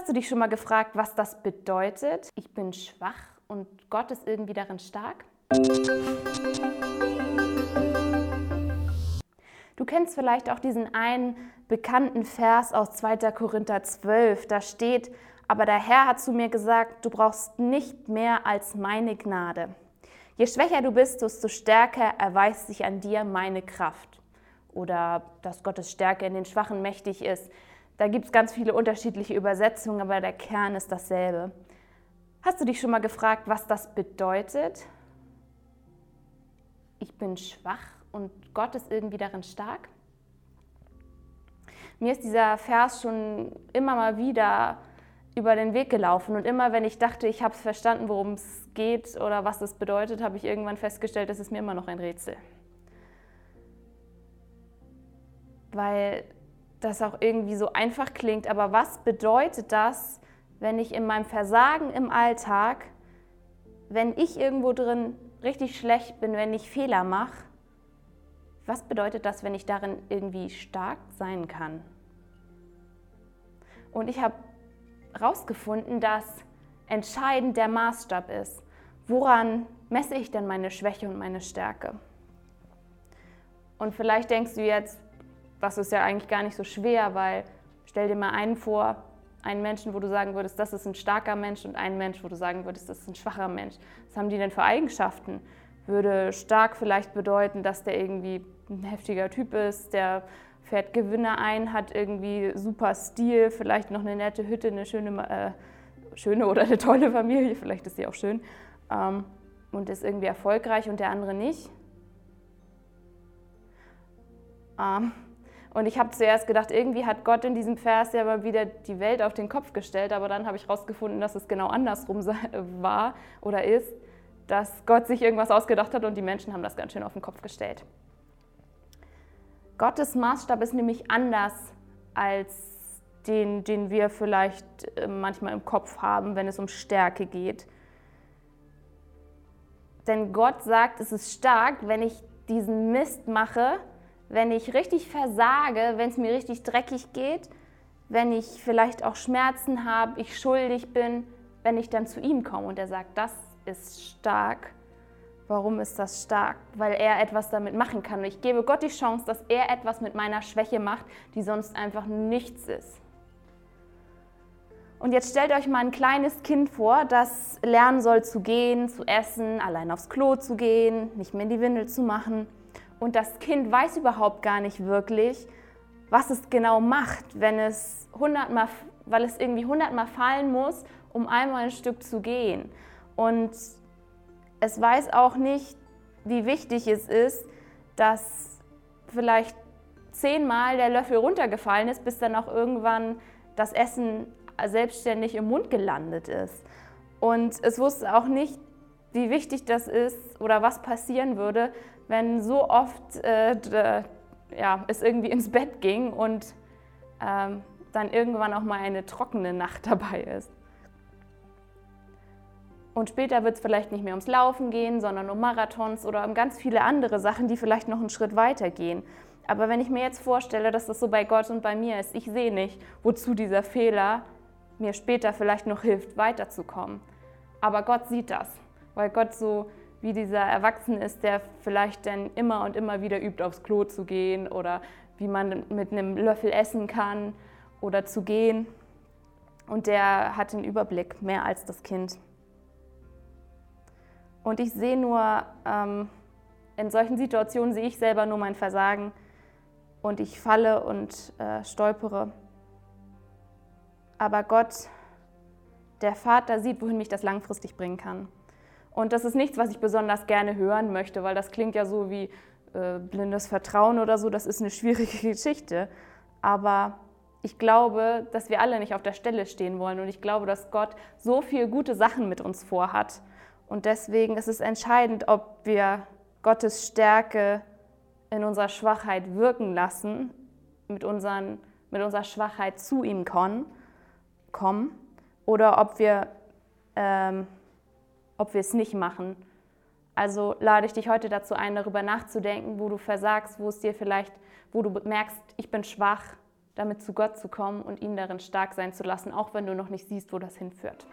Hast du dich schon mal gefragt, was das bedeutet? Ich bin schwach und Gott ist irgendwie darin stark? Du kennst vielleicht auch diesen einen bekannten Vers aus 2. Korinther 12. Da steht, aber der Herr hat zu mir gesagt, du brauchst nicht mehr als meine Gnade. Je schwächer du bist, desto stärker erweist sich an dir meine Kraft. Oder dass Gottes Stärke in den Schwachen mächtig ist. Da gibt es ganz viele unterschiedliche Übersetzungen, aber der Kern ist dasselbe. Hast du dich schon mal gefragt, was das bedeutet? Ich bin schwach und Gott ist irgendwie darin stark? Mir ist dieser Vers schon immer mal wieder über den Weg gelaufen und immer wenn ich dachte, ich habe es verstanden, worum es geht oder was es bedeutet, habe ich irgendwann festgestellt, es ist mir immer noch ein Rätsel. Weil das auch irgendwie so einfach klingt, aber was bedeutet das, wenn ich in meinem Versagen im Alltag, wenn ich irgendwo drin richtig schlecht bin, wenn ich Fehler mache, was bedeutet das, wenn ich darin irgendwie stark sein kann? Und ich habe herausgefunden, dass entscheidend der Maßstab ist. Woran messe ich denn meine Schwäche und meine Stärke? Und vielleicht denkst du jetzt, das ist ja eigentlich gar nicht so schwer, weil stell dir mal einen vor, einen Menschen, wo du sagen würdest, das ist ein starker Mensch und einen Mensch, wo du sagen würdest, das ist ein schwacher Mensch. Was haben die denn für Eigenschaften? Würde stark vielleicht bedeuten, dass der irgendwie ein heftiger Typ ist, der fährt Gewinne ein, hat irgendwie super Stil, vielleicht noch eine nette Hütte, eine schöne, äh, schöne oder eine tolle Familie, vielleicht ist sie auch schön, ähm, und ist irgendwie erfolgreich und der andere nicht. Ähm, und ich habe zuerst gedacht, irgendwie hat Gott in diesem Vers ja mal wieder die Welt auf den Kopf gestellt, aber dann habe ich herausgefunden, dass es genau andersrum war oder ist, dass Gott sich irgendwas ausgedacht hat und die Menschen haben das ganz schön auf den Kopf gestellt. Gottes Maßstab ist nämlich anders als den, den wir vielleicht äh, manchmal im Kopf haben, wenn es um Stärke geht. Denn Gott sagt, es ist stark, wenn ich diesen Mist mache, wenn ich richtig versage, wenn es mir richtig dreckig geht, wenn ich vielleicht auch Schmerzen habe, ich schuldig bin, wenn ich dann zu ihm komme und er sagt, das ist stark. Warum ist das stark? Weil er etwas damit machen kann. Ich gebe Gott die Chance, dass er etwas mit meiner Schwäche macht, die sonst einfach nichts ist. Und jetzt stellt euch mal ein kleines Kind vor, das lernen soll zu gehen, zu essen, allein aufs Klo zu gehen, nicht mehr in die Windel zu machen und das Kind weiß überhaupt gar nicht wirklich, was es genau macht, wenn es hundertmal, weil es irgendwie hundertmal fallen muss, um einmal ein Stück zu gehen. Und es weiß auch nicht, wie wichtig es ist, dass vielleicht zehnmal der Löffel runtergefallen ist, bis dann auch irgendwann das Essen selbstständig im Mund gelandet ist. Und es wusste auch nicht, wie wichtig das ist oder was passieren würde, wenn so oft äh, ja, es irgendwie ins Bett ging und ähm, dann irgendwann auch mal eine trockene Nacht dabei ist. Und später wird es vielleicht nicht mehr ums Laufen gehen, sondern um Marathons oder um ganz viele andere Sachen, die vielleicht noch einen Schritt weiter gehen. Aber wenn ich mir jetzt vorstelle, dass das so bei Gott und bei mir ist, ich sehe nicht, wozu dieser Fehler mir später vielleicht noch hilft, weiterzukommen. Aber Gott sieht das, weil Gott so wie dieser Erwachsene ist, der vielleicht dann immer und immer wieder übt, aufs Klo zu gehen oder wie man mit einem Löffel essen kann oder zu gehen. Und der hat den Überblick mehr als das Kind. Und ich sehe nur, ähm, in solchen Situationen sehe ich selber nur mein Versagen und ich falle und äh, stolpere. Aber Gott, der Vater, sieht, wohin mich das langfristig bringen kann. Und das ist nichts, was ich besonders gerne hören möchte, weil das klingt ja so wie äh, blindes Vertrauen oder so. Das ist eine schwierige Geschichte. Aber ich glaube, dass wir alle nicht auf der Stelle stehen wollen. Und ich glaube, dass Gott so viele gute Sachen mit uns vorhat. Und deswegen ist es entscheidend, ob wir Gottes Stärke in unserer Schwachheit wirken lassen, mit, unseren, mit unserer Schwachheit zu ihm kommen, oder ob wir ähm, ob wir es nicht machen. Also lade ich dich heute dazu ein, darüber nachzudenken, wo du versagst, wo es dir vielleicht, wo du merkst, ich bin schwach, damit zu Gott zu kommen und ihn darin stark sein zu lassen, auch wenn du noch nicht siehst, wo das hinführt.